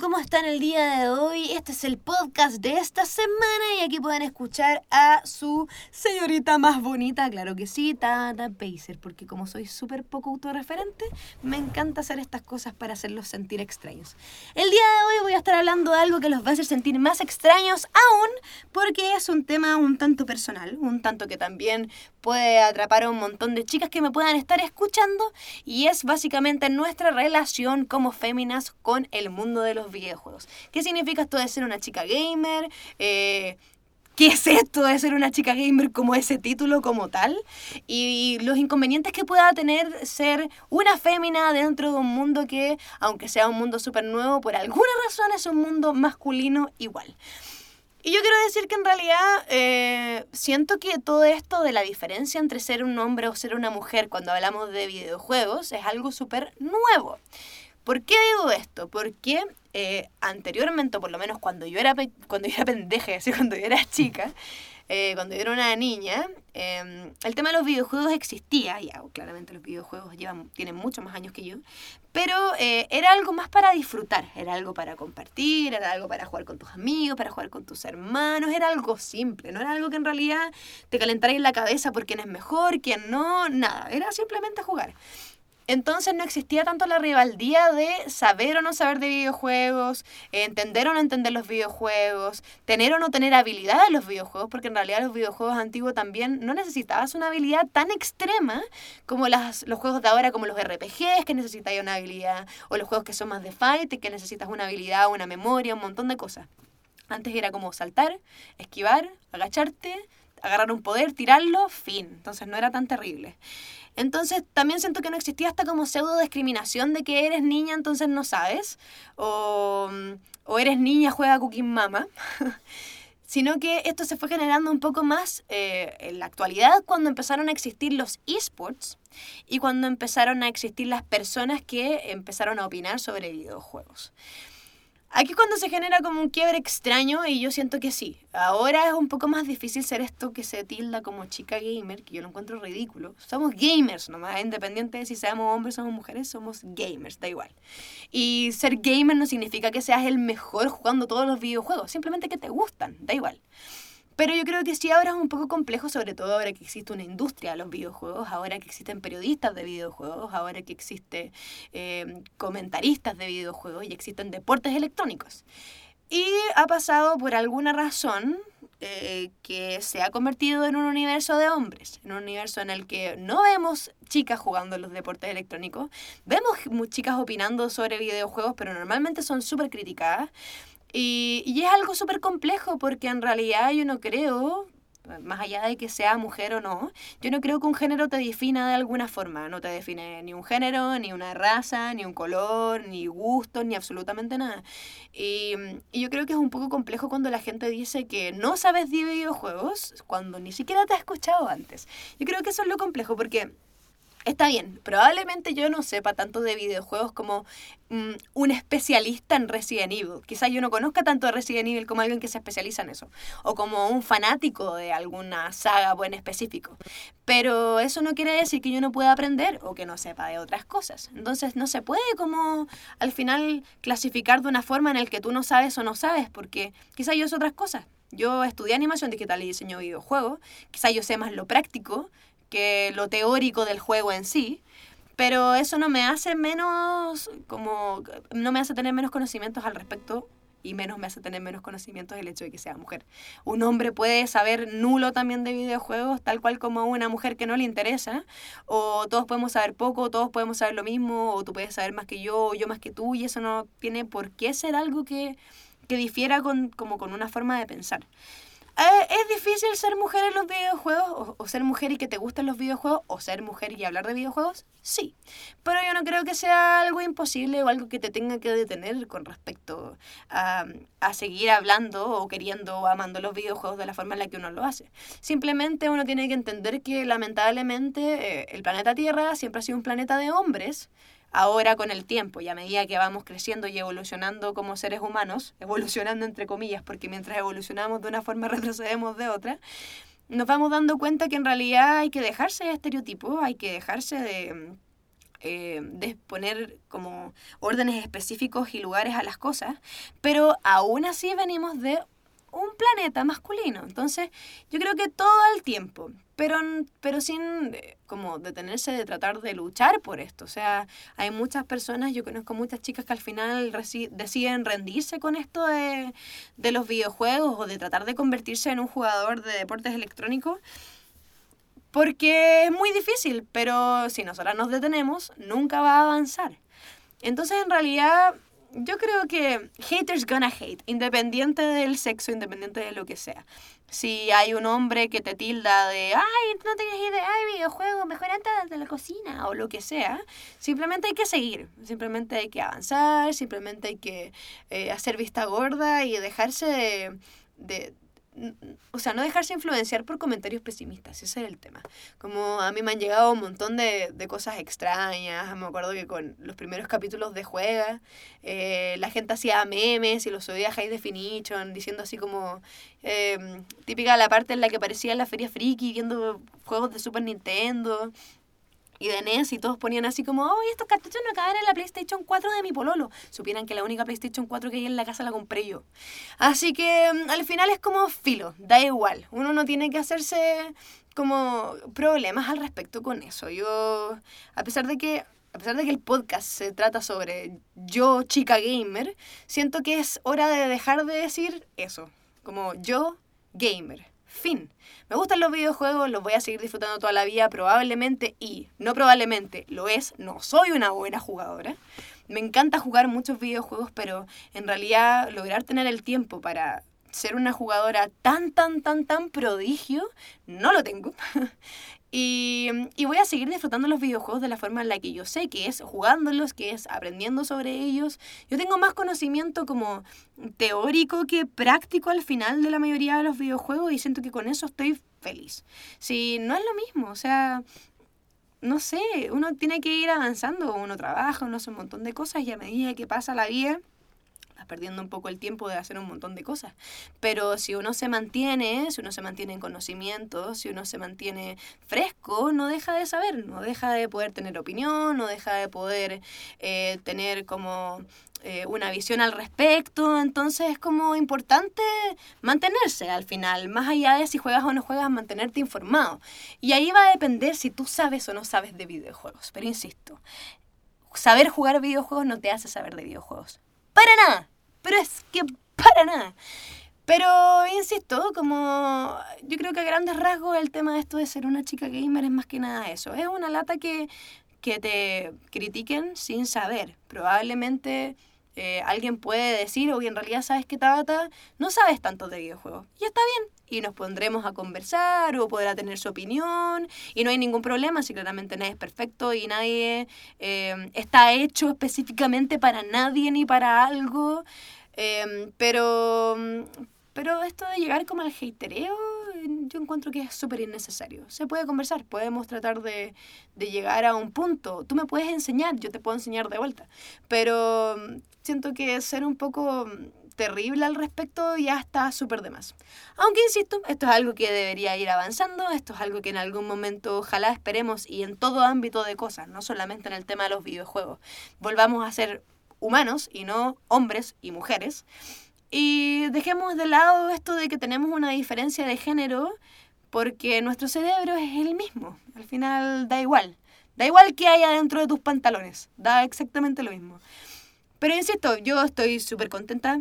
¿Cómo están el día de hoy? Este es el podcast de esta semana y aquí pueden escuchar a su señorita más bonita, claro que sí, Tata Pacer, porque como soy súper poco autorreferente, me encanta hacer estas cosas para hacerlos sentir extraños. El día de hoy voy a estar hablando de algo que los va a hacer sentir más extraños aún, porque es un tema un tanto personal, un tanto que también puede atrapar a un montón de chicas que me puedan estar escuchando y es básicamente nuestra relación como féminas con el mundo de los videojuegos. ¿Qué significa esto de ser una chica gamer? Eh, ¿Qué es esto de ser una chica gamer como ese título como tal? Y los inconvenientes que pueda tener ser una fémina dentro de un mundo que, aunque sea un mundo súper nuevo, por alguna razón es un mundo masculino igual. Y yo quiero decir que en realidad eh, siento que todo esto de la diferencia entre ser un hombre o ser una mujer cuando hablamos de videojuegos es algo súper nuevo. ¿Por qué digo esto? Porque eh, anteriormente, por lo menos cuando yo era, cuando yo era pendeja, así, cuando yo era chica, eh, cuando yo era una niña, em, el tema de los videojuegos existía, ya claramente los videojuegos llevan, tienen muchos más años que yo, pero eh, era algo más para disfrutar, era algo para compartir, era algo para jugar con tus amigos, para jugar con tus hermanos, era algo simple, no era algo que en realidad te calentara en la cabeza por quién es mejor, quién no, nada, era simplemente jugar. Entonces no existía tanto la rivaldía de saber o no saber de videojuegos, entender o no entender los videojuegos, tener o no tener habilidad en los videojuegos, porque en realidad los videojuegos antiguos también no necesitabas una habilidad tan extrema como las, los juegos de ahora, como los RPGs, que necesitáis una habilidad, o los juegos que son más de fight, que necesitas una habilidad, una memoria, un montón de cosas. Antes era como saltar, esquivar, agacharte, agarrar un poder, tirarlo, fin. Entonces no era tan terrible. Entonces también siento que no existía hasta como pseudo discriminación de que eres niña, entonces no sabes. O, o eres niña, juega Cooking Mama. sino que esto se fue generando un poco más eh, en la actualidad cuando empezaron a existir los esports y cuando empezaron a existir las personas que empezaron a opinar sobre videojuegos. Aquí cuando se genera como un quiebre extraño y yo siento que sí. Ahora es un poco más difícil ser esto que se tilda como chica gamer, que yo lo encuentro ridículo. Somos gamers nomás, independiente de si seamos hombres o mujeres, somos gamers, da igual. Y ser gamer no significa que seas el mejor jugando todos los videojuegos, simplemente que te gustan, da igual. Pero yo creo que sí ahora es un poco complejo, sobre todo ahora que existe una industria de los videojuegos, ahora que existen periodistas de videojuegos, ahora que existen eh, comentaristas de videojuegos y existen deportes electrónicos. Y ha pasado por alguna razón eh, que se ha convertido en un universo de hombres, en un universo en el que no vemos chicas jugando los deportes electrónicos, vemos chicas opinando sobre videojuegos, pero normalmente son súper criticadas. Y, y es algo súper complejo porque en realidad yo no creo, más allá de que sea mujer o no, yo no creo que un género te defina de alguna forma. No te define ni un género, ni una raza, ni un color, ni gusto, ni absolutamente nada. Y, y, yo creo que es un poco complejo cuando la gente dice que no sabes de videojuegos cuando ni siquiera te has escuchado antes. Yo creo que eso es lo complejo porque Está bien, probablemente yo no sepa tanto de videojuegos como mm, un especialista en Resident Evil. Quizás yo no conozca tanto de Resident Evil como alguien que se especializa en eso. O como un fanático de alguna saga o en específico. Pero eso no quiere decir que yo no pueda aprender o que no sepa de otras cosas. Entonces no se puede como al final clasificar de una forma en la que tú no sabes o no sabes, porque quizás yo sé otras cosas. Yo estudié animación digital y diseño de videojuegos. Quizás yo sé más lo práctico que lo teórico del juego en sí, pero eso no me hace menos, como, no me hace tener menos conocimientos al respecto y menos me hace tener menos conocimientos el hecho de que sea mujer. Un hombre puede saber nulo también de videojuegos, tal cual como una mujer que no le interesa, o todos podemos saber poco, todos podemos saber lo mismo, o tú puedes saber más que yo, o yo más que tú, y eso no tiene por qué ser algo que, que difiera con, como con una forma de pensar. Eh, ¿Es difícil ser mujer en los videojuegos? O, ser mujer y que te gusten los videojuegos? ¿O ser mujer y hablar de videojuegos? Sí. Pero yo no creo que sea algo imposible o algo que te tenga que detener con respecto a, a seguir hablando o queriendo o amando los videojuegos de la forma en la que uno lo hace. Simplemente uno tiene que entender que lamentablemente eh, el planeta Tierra siempre ha sido un planeta de hombres ahora con el tiempo y a medida que vamos creciendo y evolucionando como seres humanos, evolucionando entre comillas, porque mientras evolucionamos de una forma retrocedemos de otra, nos vamos dando cuenta que en realidad hay que dejarse de estereotipos, hay que dejarse de eh, de poner como órdenes específicos y lugares a las cosas, pero aún así venimos de un planeta masculino. Entonces, yo creo que todo el tiempo, pero, pero sin eh, como detenerse de tratar de luchar por esto. O sea, hay muchas personas, yo conozco muchas chicas que al final deciden rendirse con esto de, de los videojuegos o de tratar de convertirse en un jugador de deportes electrónicos. Porque es muy difícil, pero si nosotras nos detenemos, nunca va a avanzar. Entonces, en realidad, yo creo que haters gonna hate, independiente del sexo, independiente de lo que sea. Si hay un hombre que te tilda de, ay, no tienes idea de videojuegos, mejor antes de la cocina o lo que sea, simplemente hay que seguir, simplemente hay que avanzar, simplemente hay que eh, hacer vista gorda y dejarse de o sea, no dejarse influenciar por comentarios pesimistas, ese es el tema. Como a mí me han llegado un montón de, de cosas extrañas, me acuerdo que con los primeros capítulos de Juega, eh, la gente hacía memes y los subía High Definition, diciendo así como, eh, típica la parte en la que aparecía en la feria friki viendo juegos de Super Nintendo, y de NES y todos ponían así como, oh, estos cartuchos no caben en la PlayStation 4 de mi pololo. Supieran que la única PlayStation 4 que hay en la casa la compré yo. Así que mm, al final es como filo, da igual. Uno no tiene que hacerse como problemas al respecto con eso. Yo, a pesar de que a pesar de que el podcast se trata sobre yo, chica gamer, siento que es hora de dejar de decir eso, como yo, gamer. Fin. Me gustan los videojuegos, los voy a seguir disfrutando toda la vida, probablemente, y no probablemente, lo es, no soy una buena jugadora. Me encanta jugar muchos videojuegos, pero en realidad lograr tener el tiempo para ser una jugadora tan, tan, tan, tan prodigio, no lo tengo. Y, y, voy a seguir disfrutando los videojuegos de la forma en la que yo sé, que es jugándolos, que es aprendiendo sobre ellos. Yo tengo más conocimiento como teórico que práctico al final de la mayoría de los videojuegos y siento que con eso estoy feliz. Si no es lo mismo, o sea, no sé, uno tiene que ir avanzando, uno trabaja, uno hace un montón de cosas y a medida que pasa la vida perdiendo un poco el tiempo de hacer un montón de cosas. Pero si uno se mantiene, si uno se mantiene en conocimiento, si uno se mantiene fresco, no deja de saber, no deja de poder tener opinión, no deja de poder eh, tener como eh, una visión al respecto. Entonces es como importante mantenerse al final, más allá de si juegas o no juegas, mantenerte informado. Y ahí va a depender si tú sabes o no sabes de videojuegos. Pero insisto, saber jugar videojuegos no te hace saber de videojuegos. Para nada pero es que para nada. Pero insisto, como yo creo que a grandes rasgos el tema de esto de ser una chica gamer es más que nada eso. Es una lata que, que te critiquen sin saber. Probablemente eh, alguien puede decir, oye, en realidad sabes que Tabata no sabes tanto de videojuegos. Y está bien. Y nos pondremos a conversar o podrá tener su opinión. Y no hay ningún problema si claramente nadie es perfecto y nadie eh, está hecho específicamente para nadie ni para algo. Eh, pero, pero esto de llegar como al hatereo, yo encuentro que es súper innecesario. Se puede conversar, podemos tratar de, de llegar a un punto. Tú me puedes enseñar, yo te puedo enseñar de vuelta. Pero siento que ser un poco terrible al respecto ya está súper de más. Aunque insisto, esto es algo que debería ir avanzando, esto es algo que en algún momento ojalá esperemos y en todo ámbito de cosas, no solamente en el tema de los videojuegos, volvamos a ser humanos y no hombres y mujeres. Dejemos de lado esto de que tenemos una diferencia de género porque nuestro cerebro es el mismo. Al final da igual. Da igual que haya dentro de tus pantalones. Da exactamente lo mismo. Pero insisto, yo estoy súper contenta.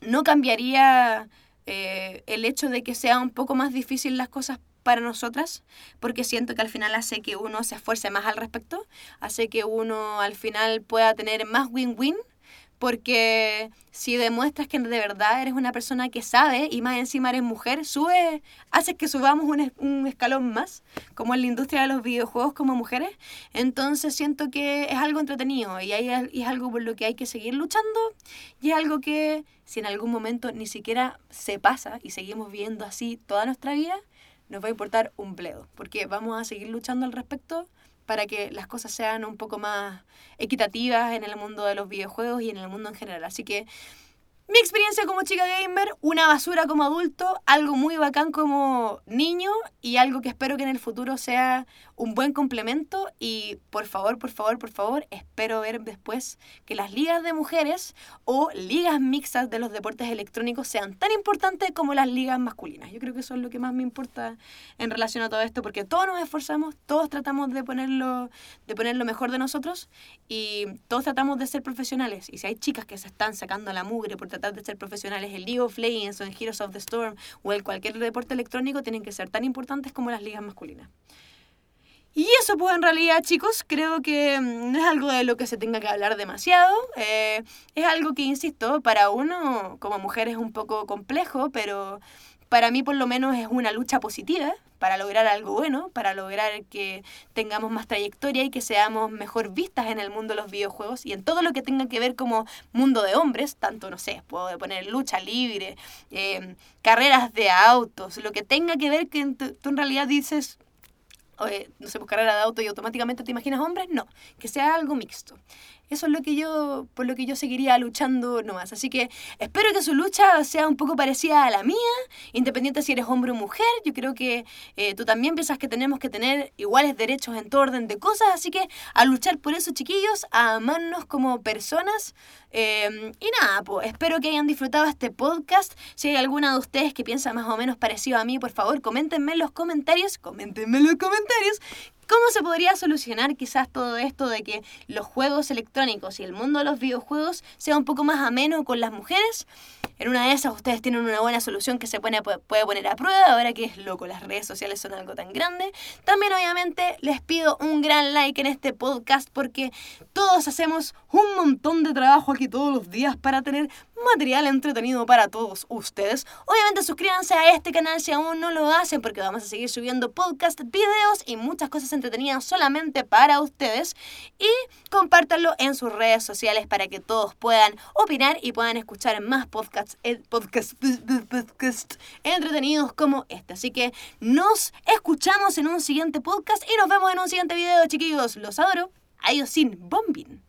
No cambiaría eh, el hecho de que sea un poco más difícil las cosas para nosotras, porque siento que al final hace que uno se esfuerce más al respecto, hace que uno al final pueda tener más win-win porque si demuestras que de verdad eres una persona que sabe y más encima eres mujer, sube, haces que subamos un, un, escalón más, como en la industria de los videojuegos como mujeres. Entonces siento que es algo entretenido y, hay, y es algo por lo que hay que seguir luchando y es algo que si en algún momento ni siquiera se pasa y seguimos viendo así toda nuestra vida, nos va a importar un bledo, porque vamos a seguir luchando al respecto para que las cosas sean un poco más equitativas en el mundo de los videojuegos y en el mundo en general. Así que Mi experiencia como chica gamer, una basura como adulto, algo muy bacán como niño y algo que espero que en el futuro sea un buen complemento y por favor, por favor, por favor, espero ver después que las ligas de mujeres o ligas mixtas de los deportes electrónicos sean tan importantes como las ligas masculinas. Yo creo que eso es lo que más me importa en relación a todo esto porque todos nos esforzamos, todos tratamos de ponerlo, de poner lo mejor de nosotros y todos tratamos de ser profesionales y si hay chicas que se están sacando la mugre por tratar de ser profesionales en League of Legends o en Heroes of the Storm o en cualquier deporte electrónico tienen que ser tan importantes como las ligas masculinas. Y eso pues en realidad chicos, creo que mm, no es algo de lo que se tenga que hablar demasiado. Eh, es algo que, insisto, para uno como mujer es un poco complejo, pero para mí por lo menos es una lucha positiva para lograr algo bueno, para lograr que tengamos más trayectoria y que seamos mejor vistas en el mundo de los videojuegos y en todo lo que tenga que ver como mundo de hombres, tanto, no sé, puedo poner lucha libre, eh, carreras de autos, lo que tenga que ver que tú en realidad dices, no sé, pues carrera de auto y automáticamente te imaginas hombres, no, que sea algo mixto. Eso es lo que yo, por lo que yo seguiría luchando nomás. Así que espero que su lucha sea un poco parecida a la mía, independiente si eres hombre o mujer. Yo creo que eh, tú también piensas que tenemos que tener iguales derechos en todo orden de cosas. Así que a luchar por eso, chiquillos, a amarnos como personas. Em, y nada, pues espero que hayan disfrutado este podcast. Si hay alguna de ustedes que piensa más o menos parecido a mí, por favor, coméntenme en los comentarios. Coméntenme en los comentarios ¿Cómo se podría solucionar quizás todo esto de que los juegos electrónicos y el mundo de los videojuegos sea un poco más ameno con las mujeres? En una de esas ustedes tienen una buena solución que se puede, poner a prueba, ahora que es loco, las redes sociales son algo tan grande. También obviamente les pido un gran like en este podcast porque todos hacemos un montón de trabajo aquí todos los días para tener material entretenido para todos ustedes. Obviamente suscríbanse a este canal si aún no lo hacen porque vamos a seguir subiendo podcast, videos y muchas cosas entretenidas solamente para ustedes. Y compártanlo en sus redes sociales para que todos puedan opinar y puedan escuchar más podcasts, eh, podcast, podcast entretenidos como este. Así que nos escuchamos en un siguiente podcast y nos vemos en un siguiente video, chiquillos. Los adoro. Adiós sin bombing.